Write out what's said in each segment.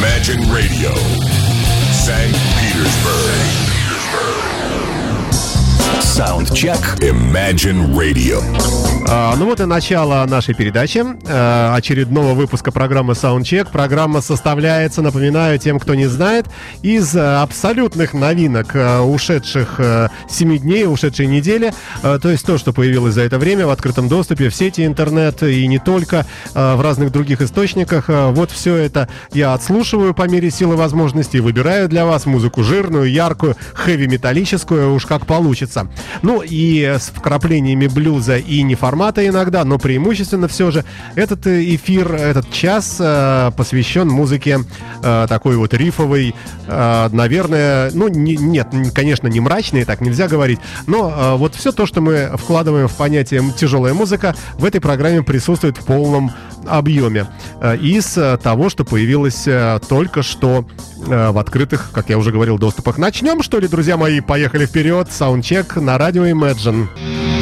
Imagine Radio, St. Petersburg. Soundcheck Imagine Radio. А, ну вот и начало нашей передачи, а, очередного выпуска программы Soundcheck. Программа составляется, напоминаю тем, кто не знает, из а, абсолютных новинок а, ушедших а, 7 дней, ушедшей недели. А, то есть то, что появилось за это время в открытом доступе в сети интернет и не только, а, в разных других источниках. А, вот все это я отслушиваю по мере силы возможностей, выбираю для вас музыку жирную, яркую, хэви-металлическую, уж как получится. Ну и с вкраплениями блюза и неформата иногда, но преимущественно все же этот эфир, этот час э, посвящен музыке э, такой вот рифовой, э, наверное, ну не, нет, конечно, не мрачной, так нельзя говорить, но э, вот все то, что мы вкладываем в понятие тяжелая музыка, в этой программе присутствует в полном объеме э, из э, того, что появилось э, только что э, в открытых, как я уже говорил, доступах. Начнем, что ли, друзья мои? Поехали вперед. Саундчек на радио Imagine.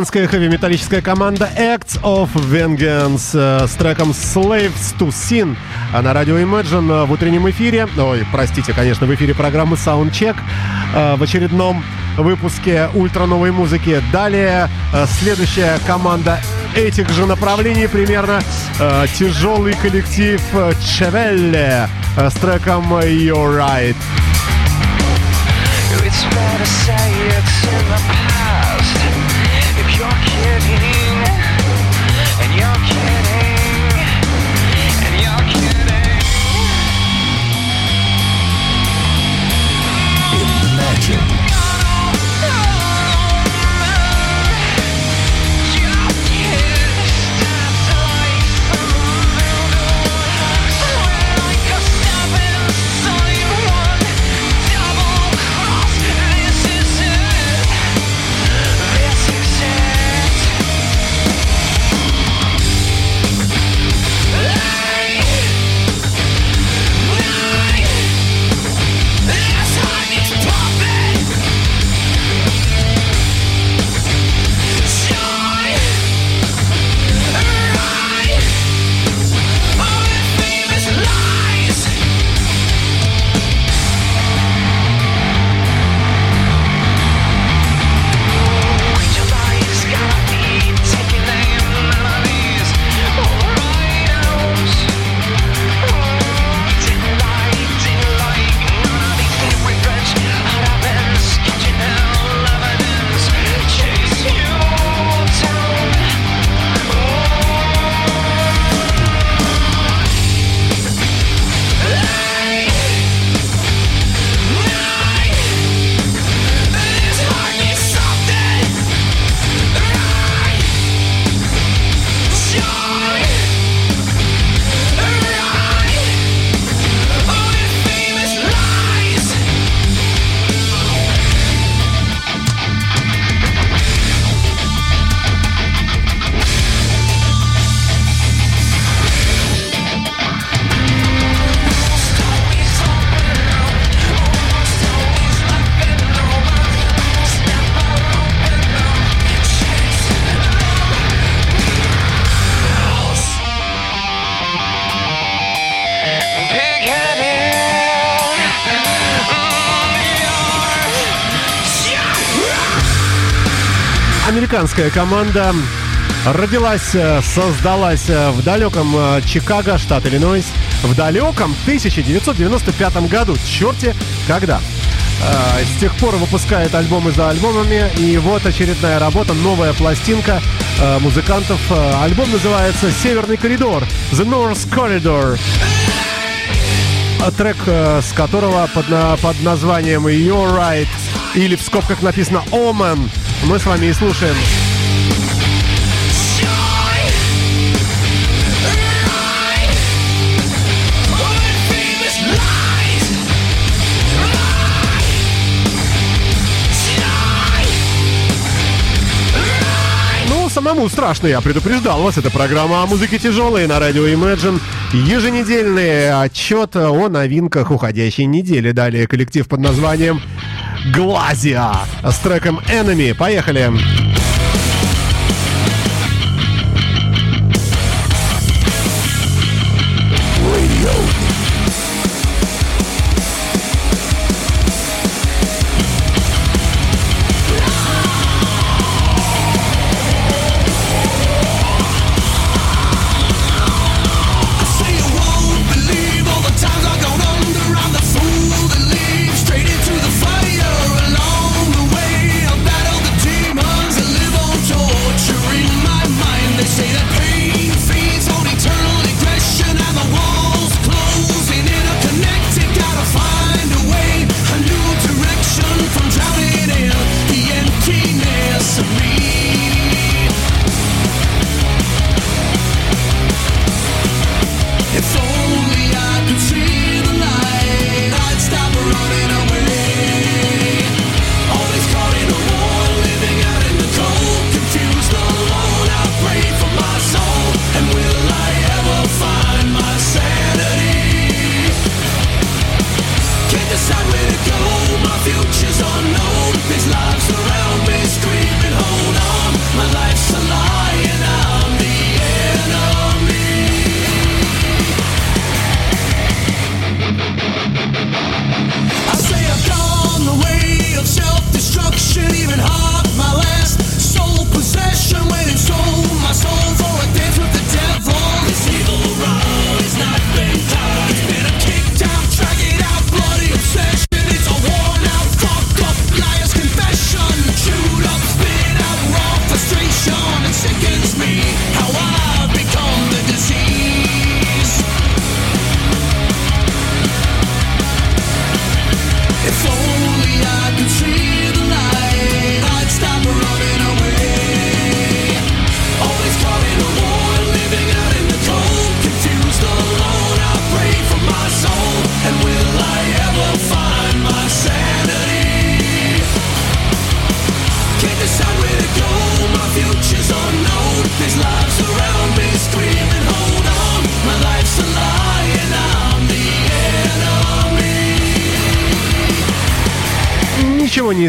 Британская хэви-металлическая команда Acts of Vengeance э, с треком Slaves to Sin на радио Imagine э, в утреннем эфире, ой, простите, конечно, в эфире программы Soundcheck э, в очередном выпуске ультра новой музыки. Далее следующая команда этих же направлений примерно тяжелый коллектив Chevelle с треком You're Right. It's. Американская команда родилась, э, создалась э, в далеком э, Чикаго, штат Иллинойс, в далеком 1995 году. Черти, когда? С тех пор выпускает альбомы за альбомами, и вот очередная работа, новая пластинка музыкантов. Альбом называется «Северный коридор», «The North Corridor». Трек, с которого под, под названием «You're Right» или в скобках написано «Omen» мы с вами и слушаем. Ну, самому страшно, я предупреждал вас. Это программа о музыке тяжелой на радио Imagine. Еженедельный отчет о новинках уходящей недели. Далее коллектив под названием Глазия с треком Enemy. Поехали. Say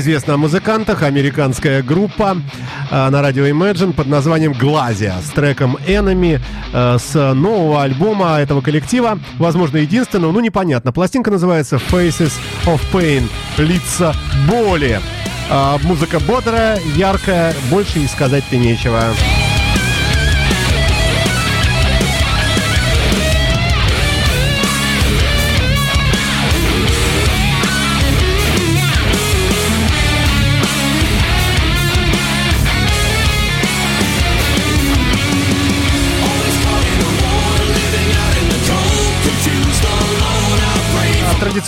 известно о музыкантах. Американская группа э, на радио Imagine под названием Глазия с треком Enemy э, с нового альбома этого коллектива. Возможно, единственного, ну непонятно. Пластинка называется Faces of Pain. Лица боли. А, музыка бодрая, яркая, больше и сказать-то нечего.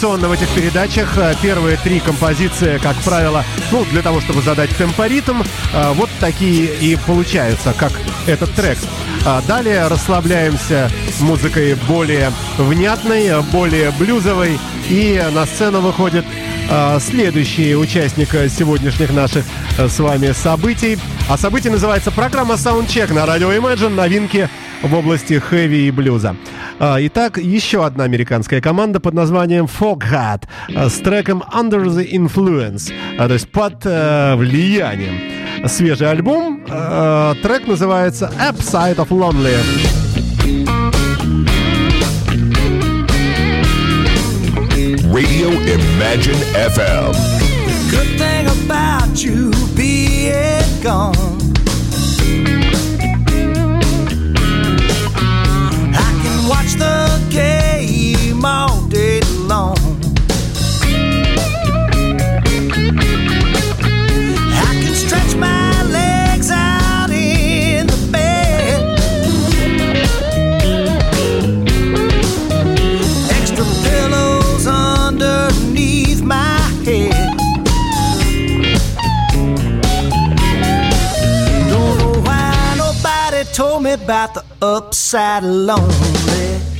Традиционно в этих передачах э, первые три композиции, как правило, ну, для того, чтобы задать темпоритм, э, вот такие и получаются, как этот трек. А Далее расслабляемся музыкой более внятной, более блюзовой, и на сцену выходит э, следующий участник сегодняшних наших с вами событий. А событие называется программа Soundcheck на радио Imagine. Новинки в области хэви и блюза. А, Итак, еще одна американская команда под названием Foghat а, с треком Under the Influence, а, то есть под э, влиянием. Свежий альбом, трек называется Upside of Lonely. Radio Imagine FM. Good thing about you being gone watch the game all day long. I can stretch my legs out in the bed. Extra pillows underneath my head. Don't know why nobody told me about the upside lonely.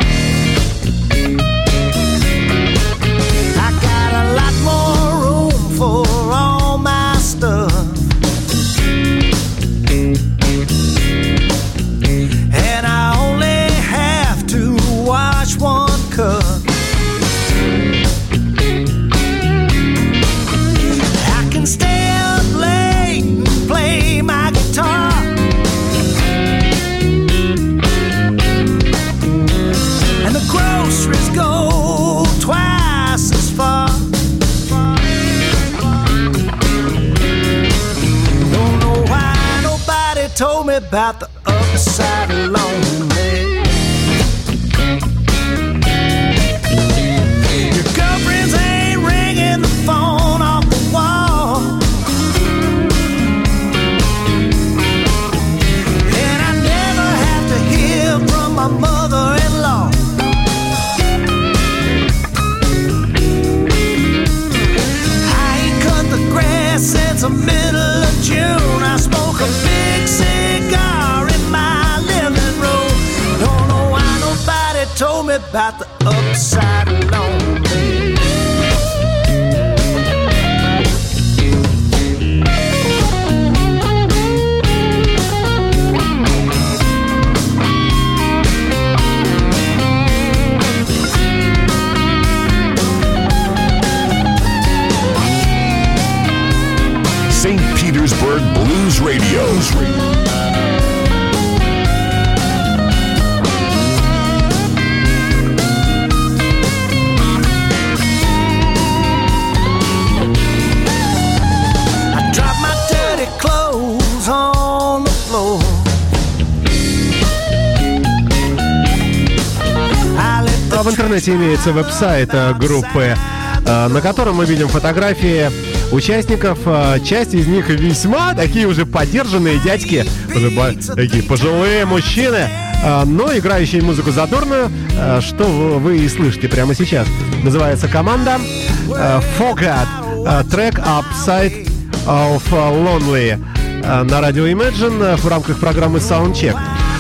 В интернете имеется веб-сайт э, группы, э, на котором мы видим фотографии участников. Э, Часть из них весьма такие уже подержанные дядьки, уже такие пожилые мужчины, но играющие музыку задорную, что вы- и слышите прямо сейчас. Называется команда Forgot, э, трек Upside of Lonely на радио Imagine в рамках программы Soundcheck.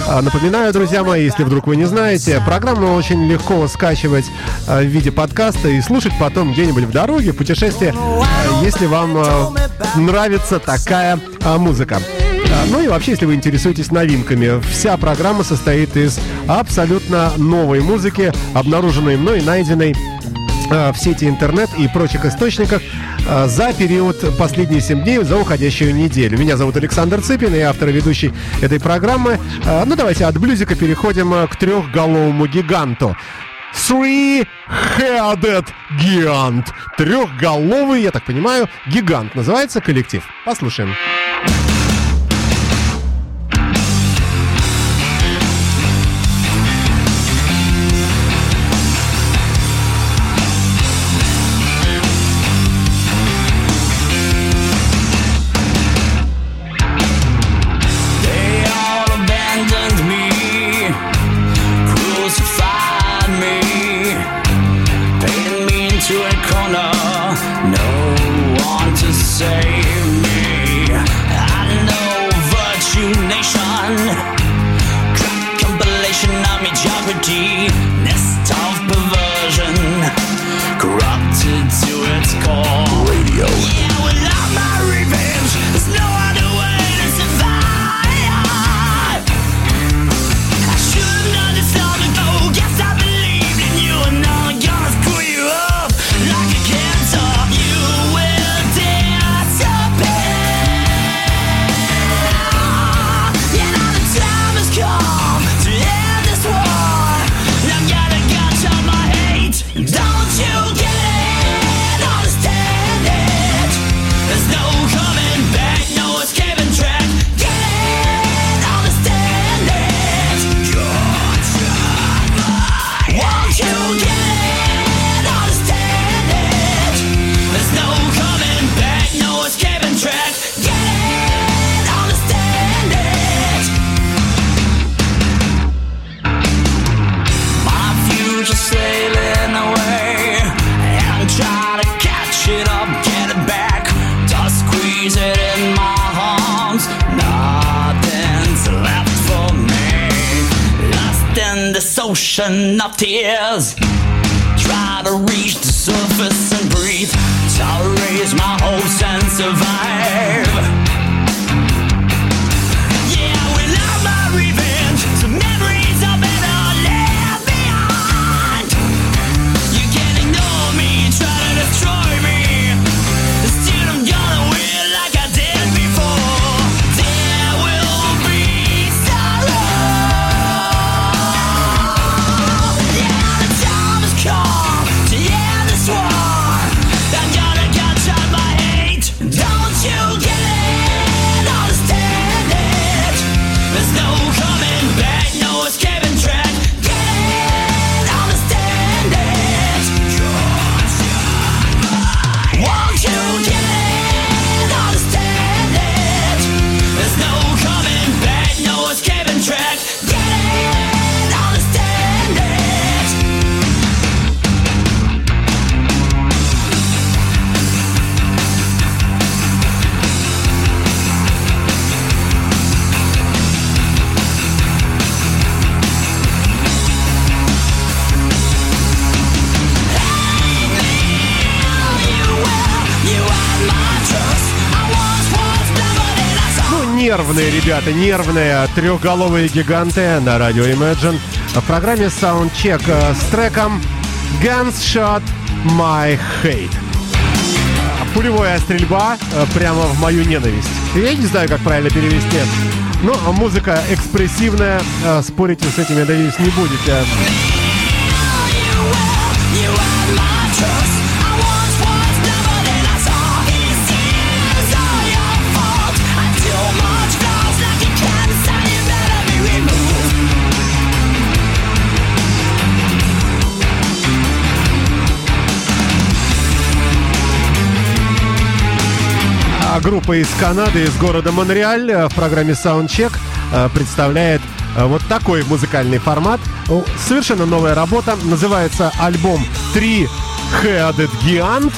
А, Напоминаю, друзья мои, если вдруг вы не знаете, программу очень легко скачивать а, в виде подкаста и слушать потом где-нибудь в дороге, в путешествии, если вам а, нравится такая музыка. Ну и вообще, если вы интересуетесь новинками, вся программа состоит из абсолютно новой музыки, обнаруженной мной, найденной в сети интернет и прочих источниках за период последние 7 дней, за уходящую неделю. Меня зовут Александр Цыпин, я автор и ведущий этой программы. Э, Ну, давайте от блюзика переходим э, к трехголовому гиганту. Three-headed gigant. Трехголовый, я так понимаю, гигант. Называется коллектив. Послушаем. They ребята, нервные трехголовые гиганты на радио Imagine в программе Soundcheck э, с треком Guns Shot My Hate. Пулевая стрельба э, прямо в мою ненависть. Я не знаю, как правильно перевести. Ну, а музыка экспрессивная, э, спорить с этим, я надеюсь, не будете. А группа из Канады, из города Монреаль э, в программе Soundcheck э, представляет э, вот такой музыкальный формат. Совершенно новая работа. Называется альбом Three Headed Giant,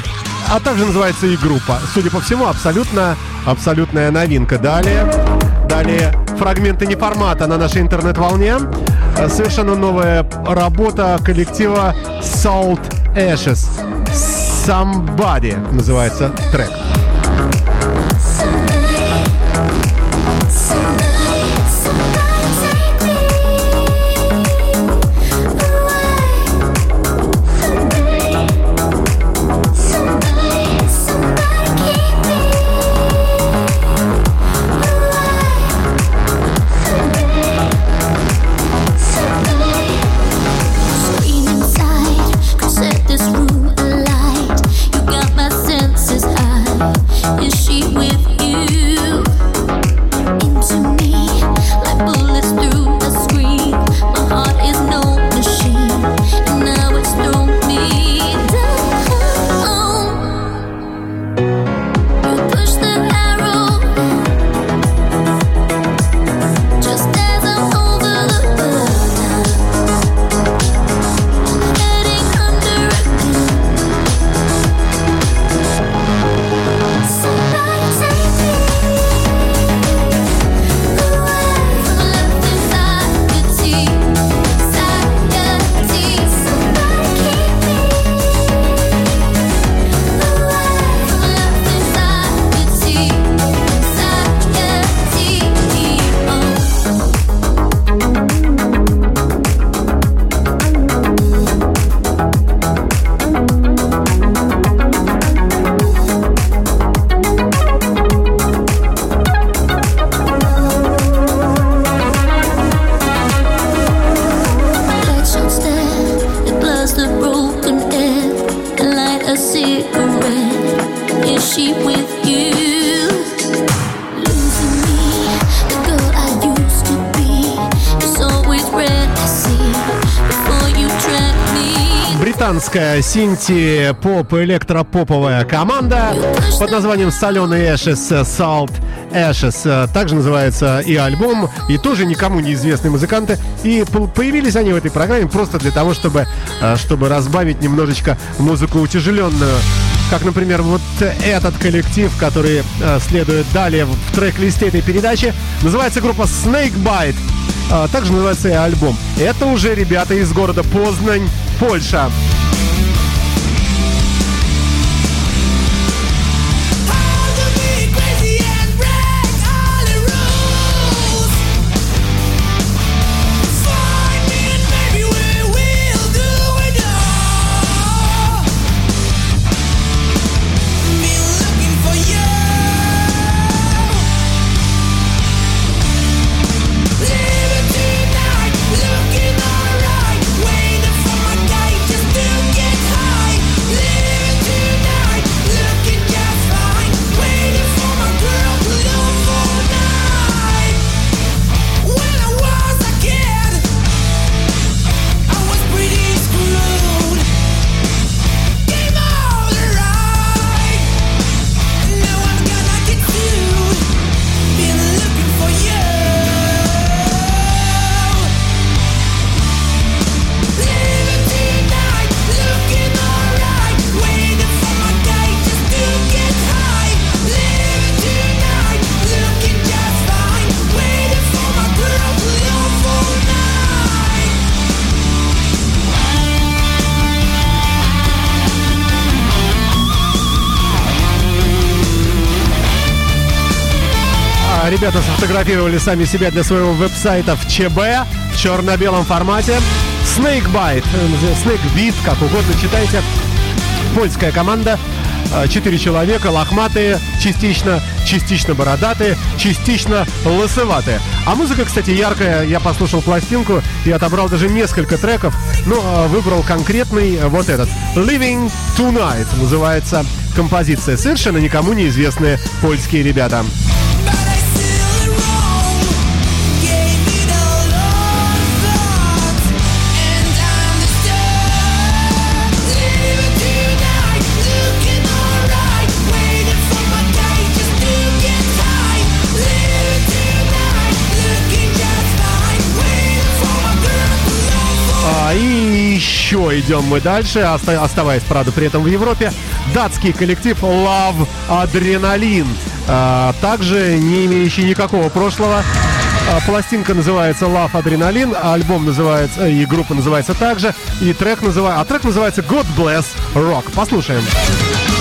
а также называется и группа. Судя по всему, абсолютно, абсолютная новинка. Далее, далее фрагменты неформата на нашей интернет-волне. Совершенно новая работа коллектива Salt Ashes. Somebody называется трек. Cigarette. Is she with you? Losing me, the girl I used to be. It's always red to see before you trap me. британская синти-поп электропоповая команда под названием Соленый Ashes э, Salt Ashes. Э, также называется и альбом, и тоже никому неизвестные музыканты. И появились они в этой программе просто для того, чтобы, э, чтобы разбавить немножечко музыку утяжеленную. Как, например, вот этот коллектив, который э, следует далее в трек-листе этой передачи. Называется группа Snakebite. Также называется и альбом. Это уже ребята из города Познань, Польша. Ребята сфотографировали сами себя для своего веб-сайта в ЧБ в черно-белом формате. Snakebite, Snakebit, э, как угодно читайте. Польская команда э, четыре человека, лохматые, частично, частично бородатые, частично лысоватые. А музыка, кстати, яркая. Я послушал пластинку и отобрал даже несколько треков, но выбрал конкретный э, вот этот. Living Tonight называется композиция. Совершенно никому неизвестные польские ребята. идем мы дальше, оставаясь, правда, при этом в Европе. Датский коллектив Love Adrenaline, а, также не имеющий никакого прошлого. А, пластинка называется Love Adrenaline, альбом называется, э, и группа называется также, и трек называется, а трек называется God Bless Rock. Послушаем. Послушаем.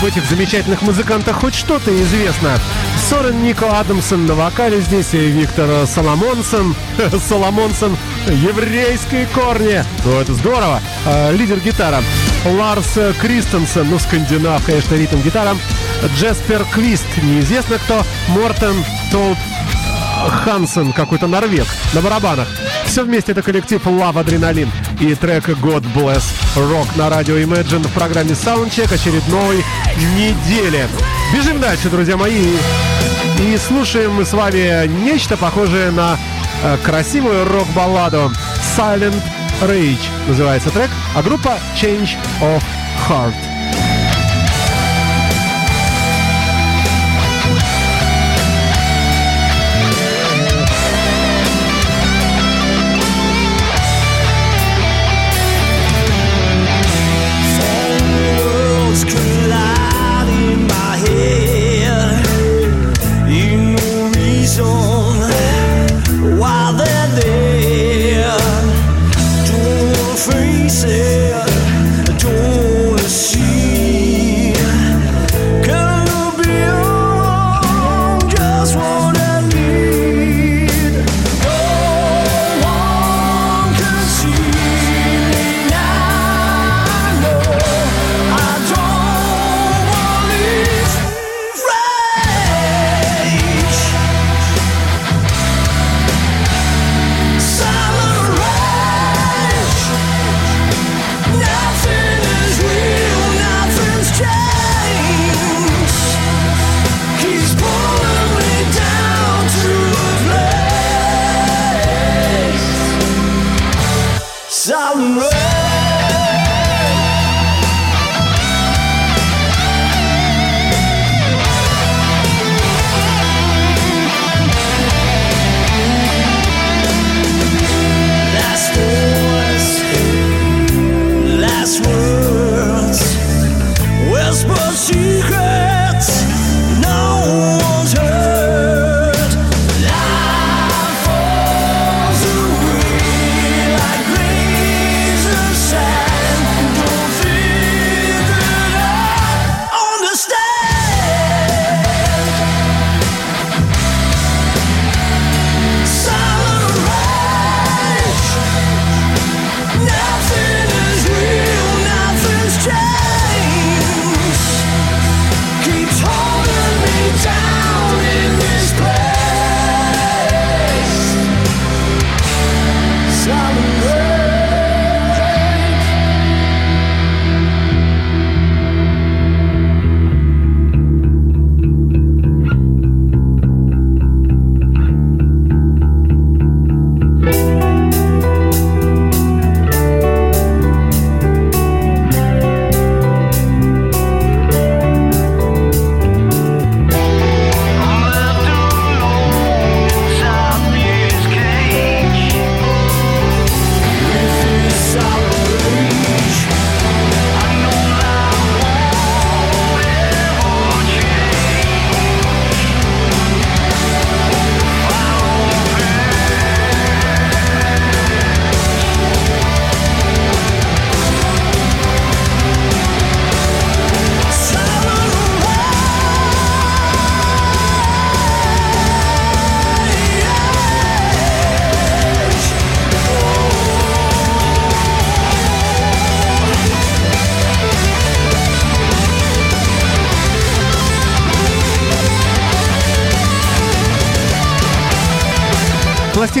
Об этих замечательных музыкантах хоть что-то известно. Сорен Нико Адамсон на вокале здесь и Виктор Соломонсон. Соломонсон, еврейские корни. Ну, это здорово. А, лидер гитара. Ларс Кристенсен, ну, скандинав, конечно, ритм гитара. Джеспер Квист, неизвестно кто. Мортен Толт Хансен, какой-то норвег, на барабанах. Все вместе это коллектив Love Adrenaline и трек God Bless Rock на радио Imagine в программе Soundcheck очередной недели. Бежим дальше, друзья мои. И слушаем мы с вами нечто похожее на э, красивую рок-балладу Silent Rage называется трек, а группа Change of Heart.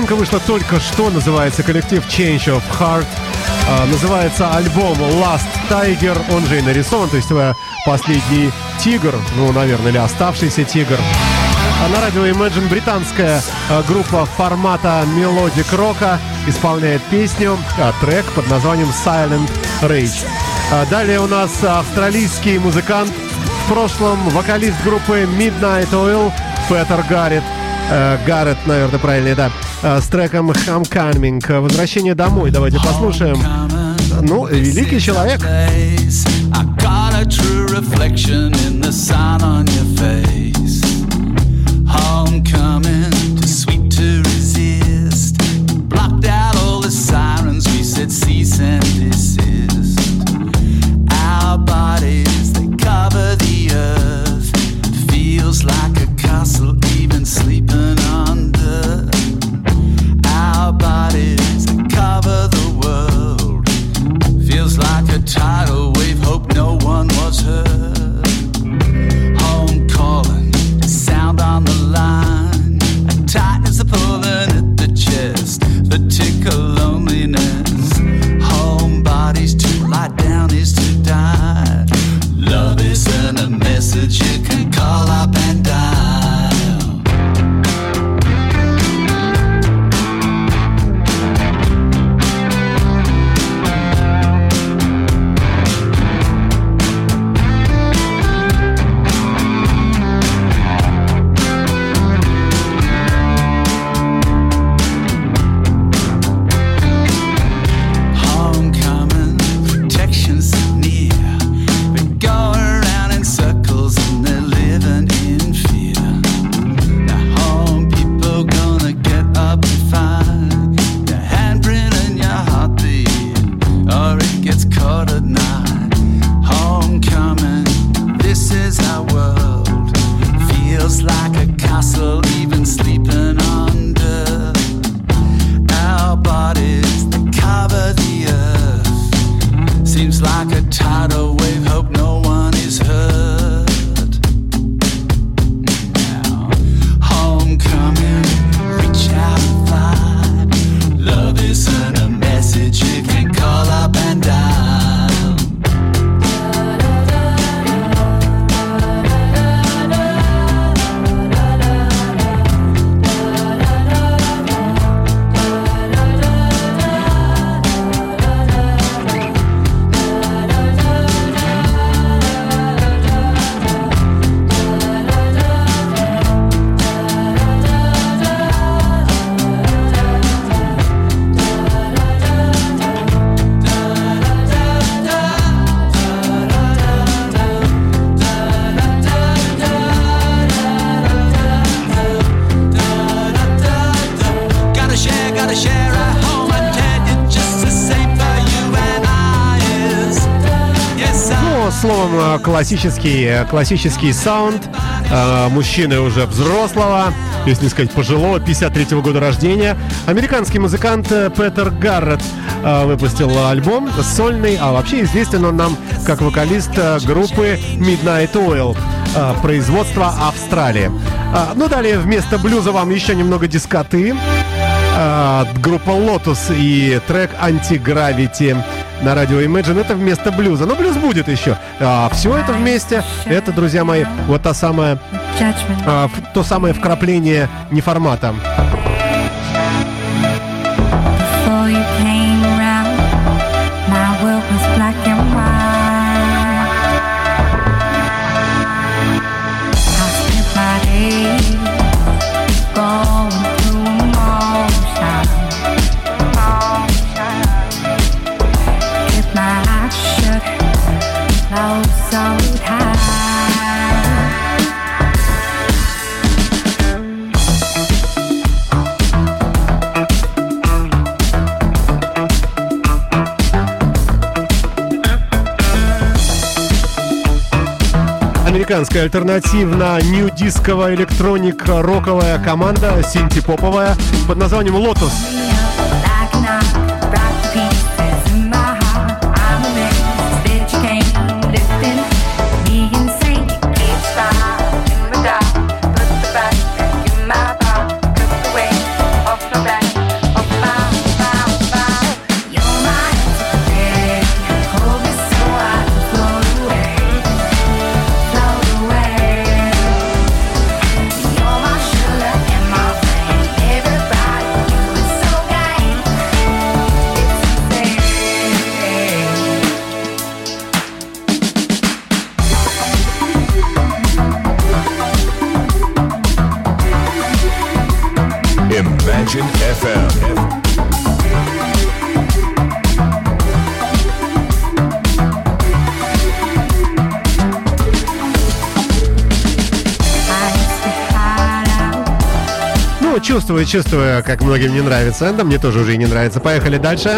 Пластинка вышла только что, называется коллектив Change of Heart. А, называется альбом Last Tiger, он же и нарисован, то есть последний тигр, ну, наверное, или оставшийся тигр. А на радио Imagine британская э, группа формата melodic рока исполняет песню, а, трек под названием Silent Rage. А далее у нас австралийский музыкант, в прошлом вокалист группы Midnight Oil Петер Гаррет. Э, Гаррет, наверное, правильно, да с треком «I'm Coming». «Возвращение домой» давайте послушаем. Ну, великий человек. Homecoming, too sweet to resist. Blocked out all the sirens, we said cease and desist. Our bodies, they cover the earth. Feels like a castle, even sleeping. Классический, э, классический саунд э, мужчины уже взрослого, если не сказать пожилого, 53 года рождения. Американский музыкант э, Петер Гаррет э, выпустил альбом сольный, а вообще известен он нам как вокалист группы Midnight Oil производства Австралии. Ну, далее вместо блюза вам еще немного дискоты. Группа Lotus и трек Anti-Gravity на радио Imagine. Это вместо блюза. Но блюз будет еще. все это вместе. Это, друзья мои, вот та самая, а, то самое вкрапление неформата. Американская альтернативно-нью-дисковая электроник-роковая команда, синти-поповая, под названием Lotus. Чувствую, чувствую, как многим не нравится. Да, мне тоже уже и не нравится. Поехали дальше.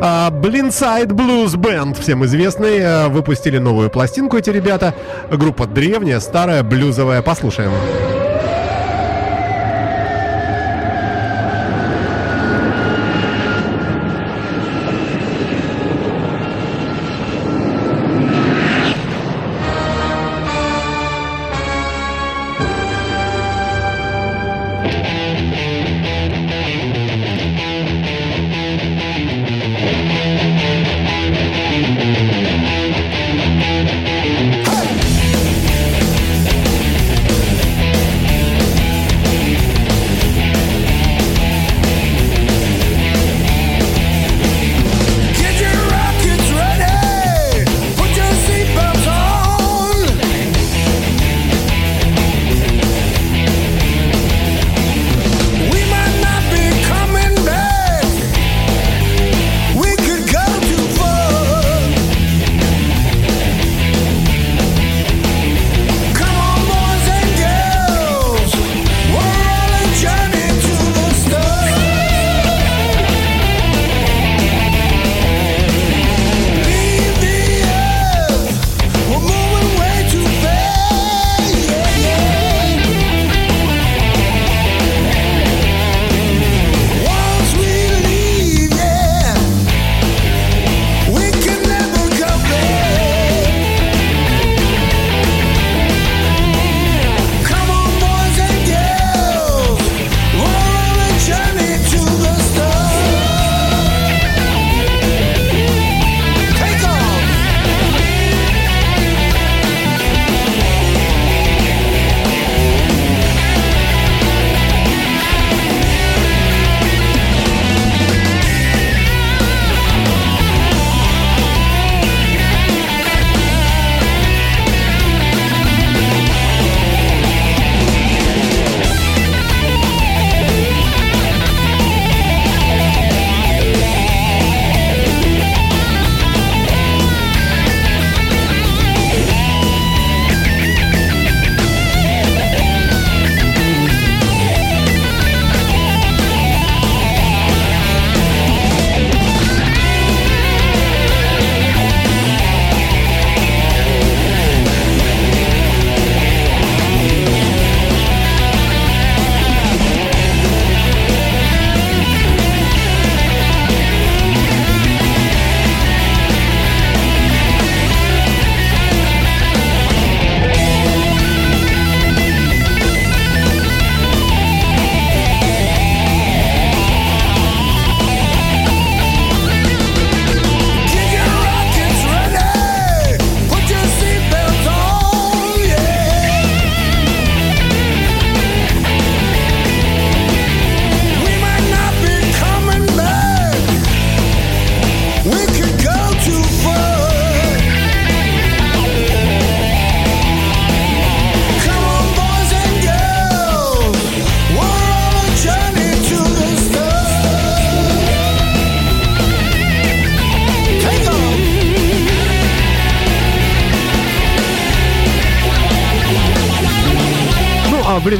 А, Blindside Blues Band, всем известный, а, выпустили новую пластинку эти ребята. Группа древняя, старая, блюзовая. Послушаем. Hey!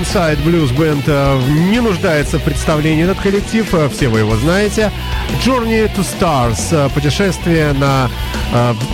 Blindside Blues Band э, не нуждается в представлении этот коллектив, э, все вы его знаете. Journey to Stars, э, путешествие на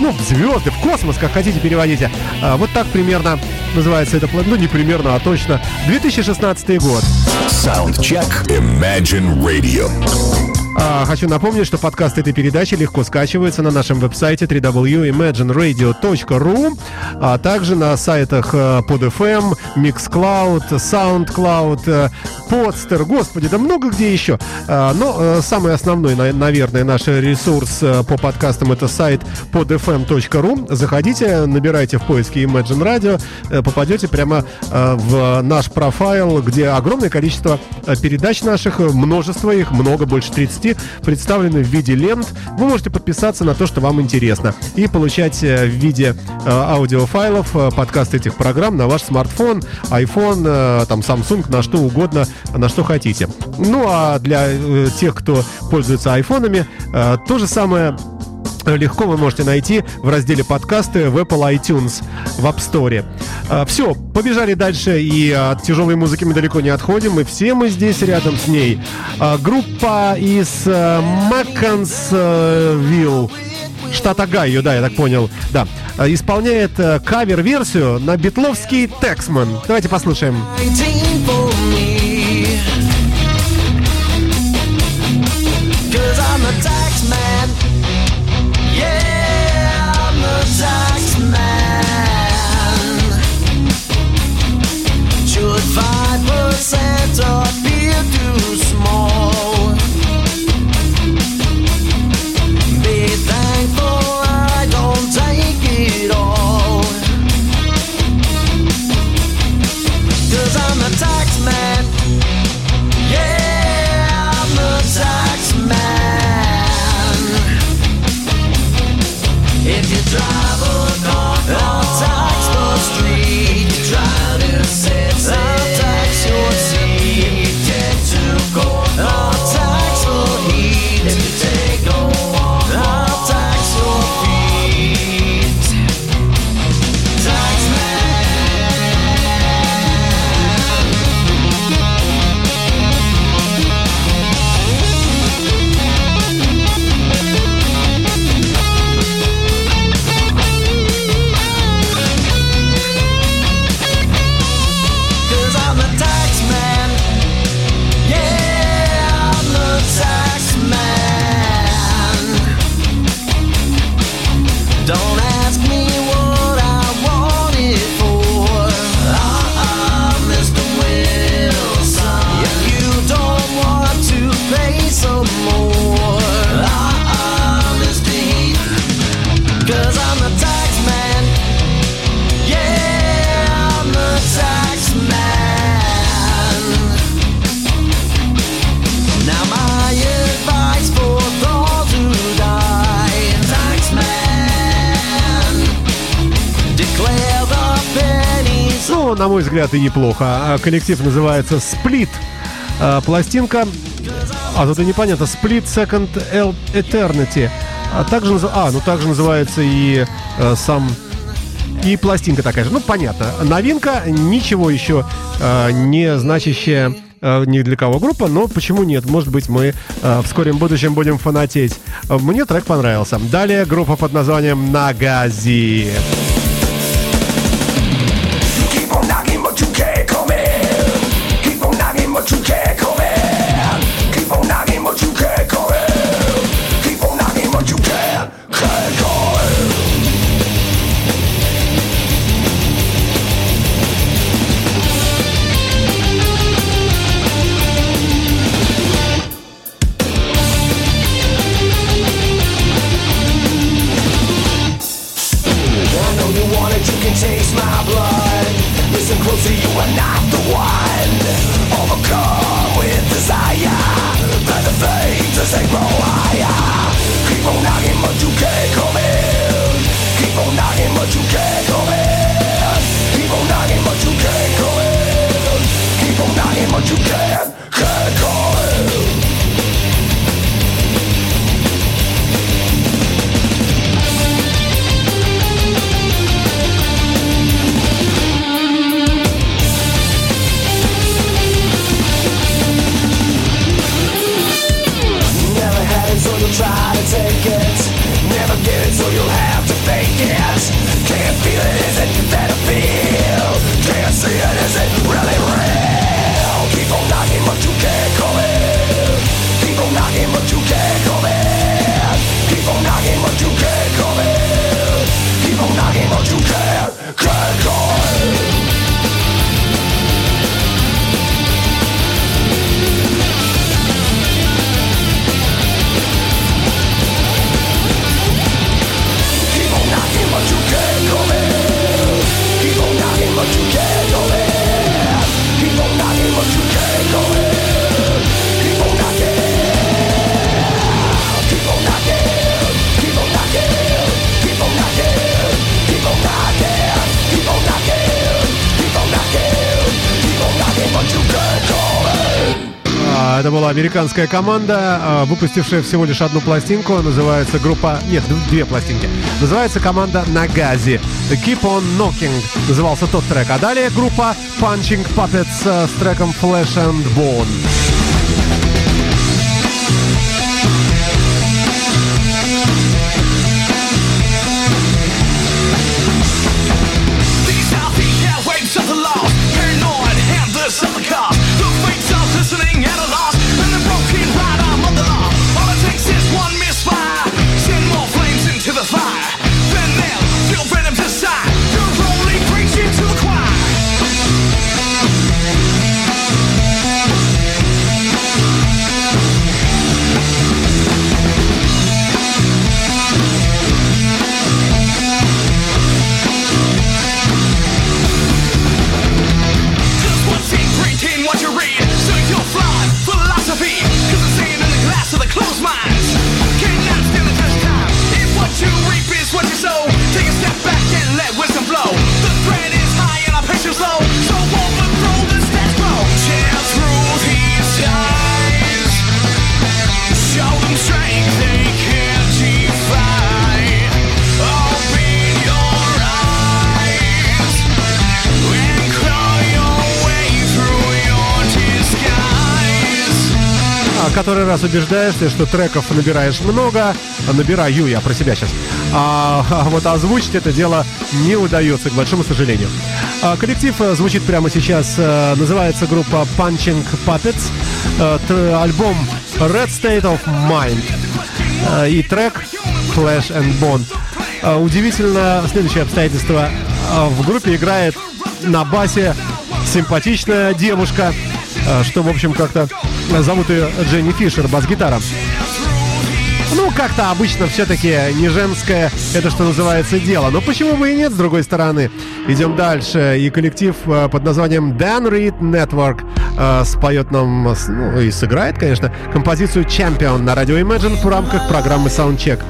ну, звезды, в космос, как хотите переводите. Вот так примерно называется это, ну не примерно, а точно. 2016 год. Саундчек. Imagine Radio. А, Хочу напомнить, что подкаст этой передачи легко скачивается на нашем веб-сайте www.imagineradio.ru, а также на сайтах э, PodFM, Mixcloud, SoundCloud, Podster, господи, да много где еще. А, Но э, самый основной, на- наверное, наш ресурс э, по подкастам это сайт podfm.ru. Заходите, набирайте в поиске Imagine Radio, э, попадете прямо в наш профайл, где огромное количество передач наших, множество их, много, больше 30, представлены в виде лент. Вы можете подписаться на то, что вам интересно, и получать в виде аудиофайлов подкаст этих программ на ваш смартфон, iPhone, там Samsung, на что угодно, на что хотите. Ну а для э, тех, кто пользуется айфонами, э, то же самое легко вы можете найти в разделе подкасты в Apple iTunes в App Store. Все, побежали дальше, и от тяжелой музыки мы далеко не отходим, и все мы здесь рядом с ней. А, Группа из э, Макконсвилл, штат Огайо, да, я так понял, да, э, исполняет э, кавер-версию на битловский Тексман. Давайте послушаем. 19 central summertime. На мой взгляд, и неплохо. А Коллектив называется Split. А, Пластинка... А, тут и непонятно. Split Second Eternity. А также, а, ну также называется и э, сам... И пластинка такая же. Ну, понятно. Новинка, ничего еще э, не значащая э, ни для кого группа, но почему нет? Может быть, мы э, в скором будущем будем фанатеть. Мне трек понравился. Далее группа под названием Нагази. Keep sacral Американская команда, а, выпустившая всего лишь одну пластинку. Называется группа... Нет, две пластинки. Называется команда Нагази. Keep on Knocking назывался тот трек. А далее группа Punching Puppets с треком Flesh and Bone. Убеждаешься, что треков набираешь много, а, набираю я про себя сейчас. А, вот озвучить это дело не удается, к большому сожалению. А, коллектив э, звучит прямо сейчас, э, называется группа Punching Puppets, Э, альбом Red State of Mind и трек Flash and Bone. Удивительно следующее обстоятельство. В группе играет на басе симпатичная девушка, что, в общем, как-то зовут ее Дженни Фишер, бас-гитара. Ну, как-то обычно все-таки не женское, это что называется, дело. Но почему бы и нет, с другой стороны. Идем дальше. И коллектив э, под названием Dan Reed Network э, споет нам, ну и сыграет, конечно, композицию Champion на радио Imagine в рамках программы Soundcheck.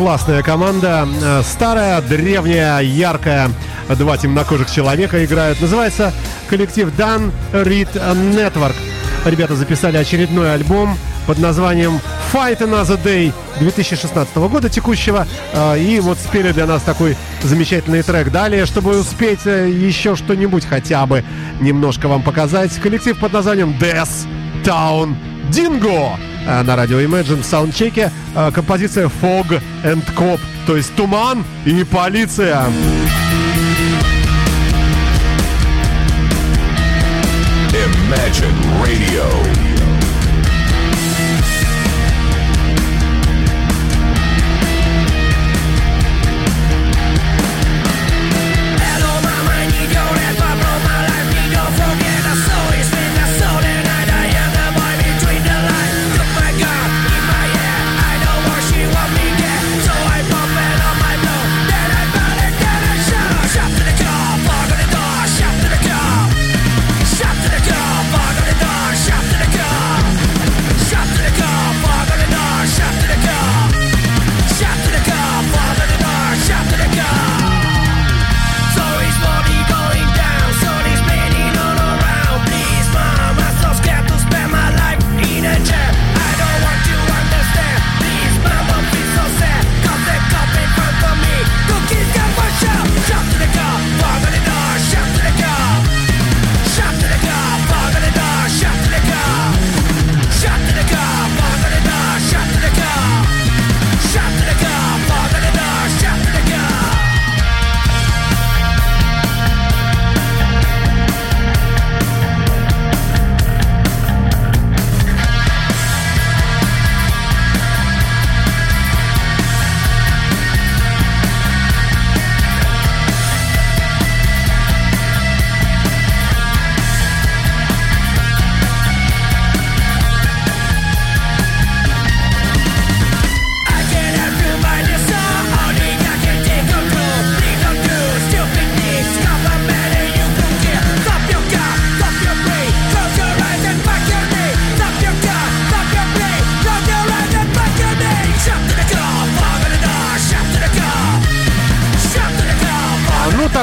классная команда. Э, старая, древняя, яркая. Два темнокожих человека играют. Называется коллектив Dan Reed Network. Ребята записали очередной альбом под названием Fight Another Day 2016 года текущего. Э, и вот спели для нас такой замечательный трек. Далее, чтобы успеть э, еще что-нибудь хотя бы немножко вам показать, коллектив под названием Death Town Dingo. Э, на радио Imagine в саундчеке. Э, композиция Fog and Cop, то есть туман и полиция. Imagine Radio.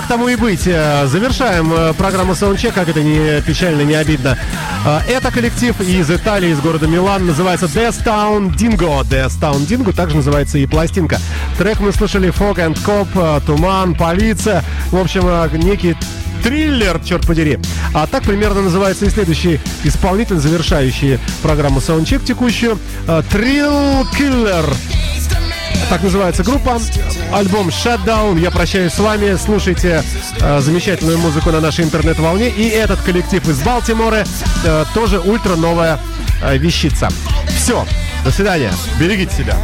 тому и быть. Э, завершаем э, программу Саундчек. как это не печально, не обидно. Э, это коллектив из Италии, из города Милан. Называется Death Town Dingo. Death Town Dingo также называется и пластинка. Трек мы слышали Fog and Cop, Туман, Полиция. В общем, некий триллер, черт подери. А так примерно называется и следующий исполнитель, завершающий программу Саундчек текущую. Трилл Киллер. Так называется группа. Альбом Shutdown. Я прощаюсь с вами. Слушайте э, замечательную музыку на нашей интернет-волне. И этот коллектив из Балтимора э, тоже ультра новая э, вещица. Все. До свидания. Берегите себя.